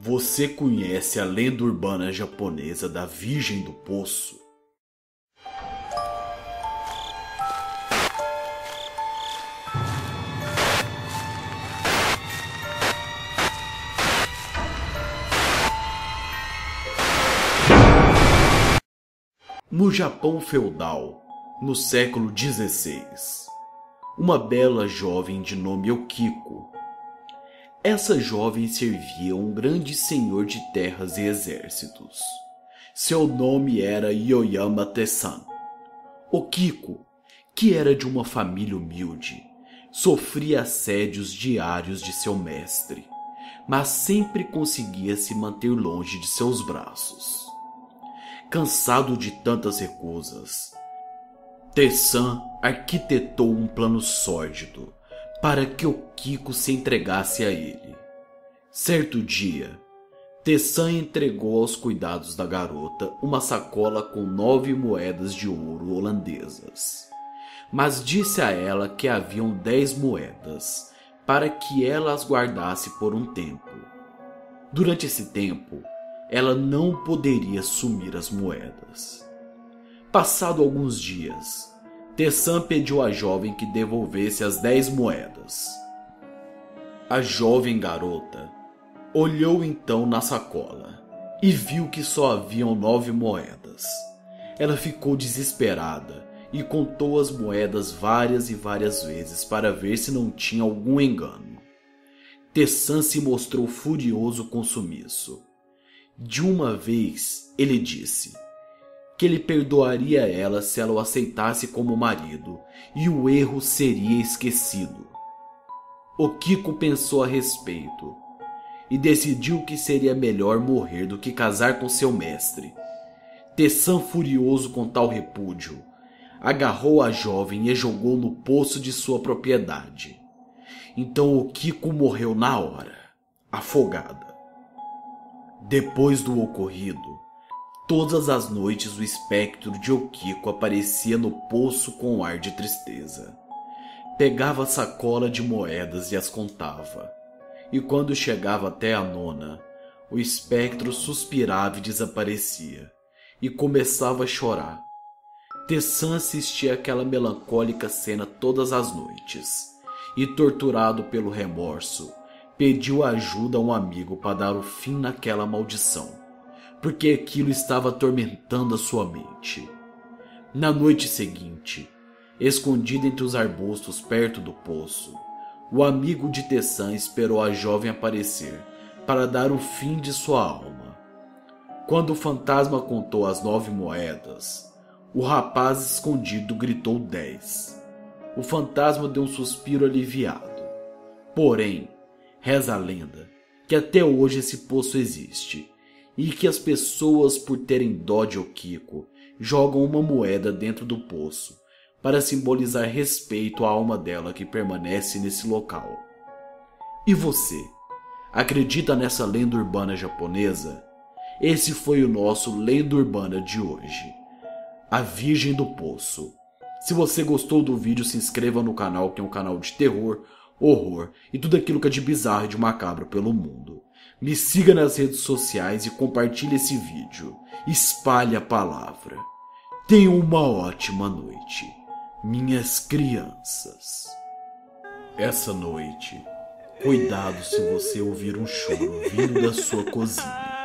Você conhece a lenda urbana japonesa da Virgem do Poço? No Japão feudal, no século XVI, uma bela jovem de nome Okiko essa jovem servia um grande senhor de terras e exércitos. Seu nome era Yoyama Tessan. O Kiko, que era de uma família humilde, sofria assédios diários de seu mestre, mas sempre conseguia se manter longe de seus braços. Cansado de tantas recusas, Tessan arquitetou um plano sórdido para que o Kiko se entregasse a ele. Certo dia, Tessan entregou aos cuidados da garota uma sacola com nove moedas de ouro holandesas, mas disse a ela que haviam dez moedas para que ela as guardasse por um tempo. Durante esse tempo, ela não poderia sumir as moedas. Passado alguns dias, Tessan pediu à jovem que devolvesse as dez moedas. A jovem garota olhou então na sacola e viu que só haviam nove moedas. Ela ficou desesperada e contou as moedas várias e várias vezes para ver se não tinha algum engano. Tessan se mostrou furioso com sumiço. De uma vez, ele disse: que ele perdoaria ela se ela o aceitasse como marido e o erro seria esquecido. O Kiko pensou a respeito e decidiu que seria melhor morrer do que casar com seu mestre. Tessan, furioso com tal repúdio, agarrou a jovem e jogou no poço de sua propriedade. Então o Kiko morreu na hora, afogada. Depois do ocorrido, Todas as noites o espectro de Okiko aparecia no poço com um ar de tristeza. Pegava a sacola de moedas e as contava. E quando chegava até a nona, o espectro suspirava e desaparecia, e começava a chorar. Tessan assistia aquela melancólica cena todas as noites, e torturado pelo remorso, pediu ajuda a um amigo para dar o fim naquela maldição porque aquilo estava atormentando a sua mente. Na noite seguinte, escondido entre os arbustos perto do poço, o amigo de Tessan esperou a jovem aparecer para dar o fim de sua alma. Quando o fantasma contou as nove moedas, o rapaz escondido gritou dez. O fantasma deu um suspiro aliviado. Porém, reza a lenda que até hoje esse poço existe e que as pessoas, por terem dó de Okiko, jogam uma moeda dentro do poço para simbolizar respeito à alma dela que permanece nesse local. E você? Acredita nessa lenda urbana japonesa? Esse foi o nosso Lenda Urbana de hoje. A Virgem do Poço. Se você gostou do vídeo, se inscreva no canal, que é um canal de terror, horror e tudo aquilo que é de bizarro e de macabro pelo mundo. Me siga nas redes sociais e compartilhe esse vídeo. Espalhe a palavra. Tenham uma ótima noite, minhas crianças. Essa noite, cuidado se você ouvir um choro vindo da sua cozinha.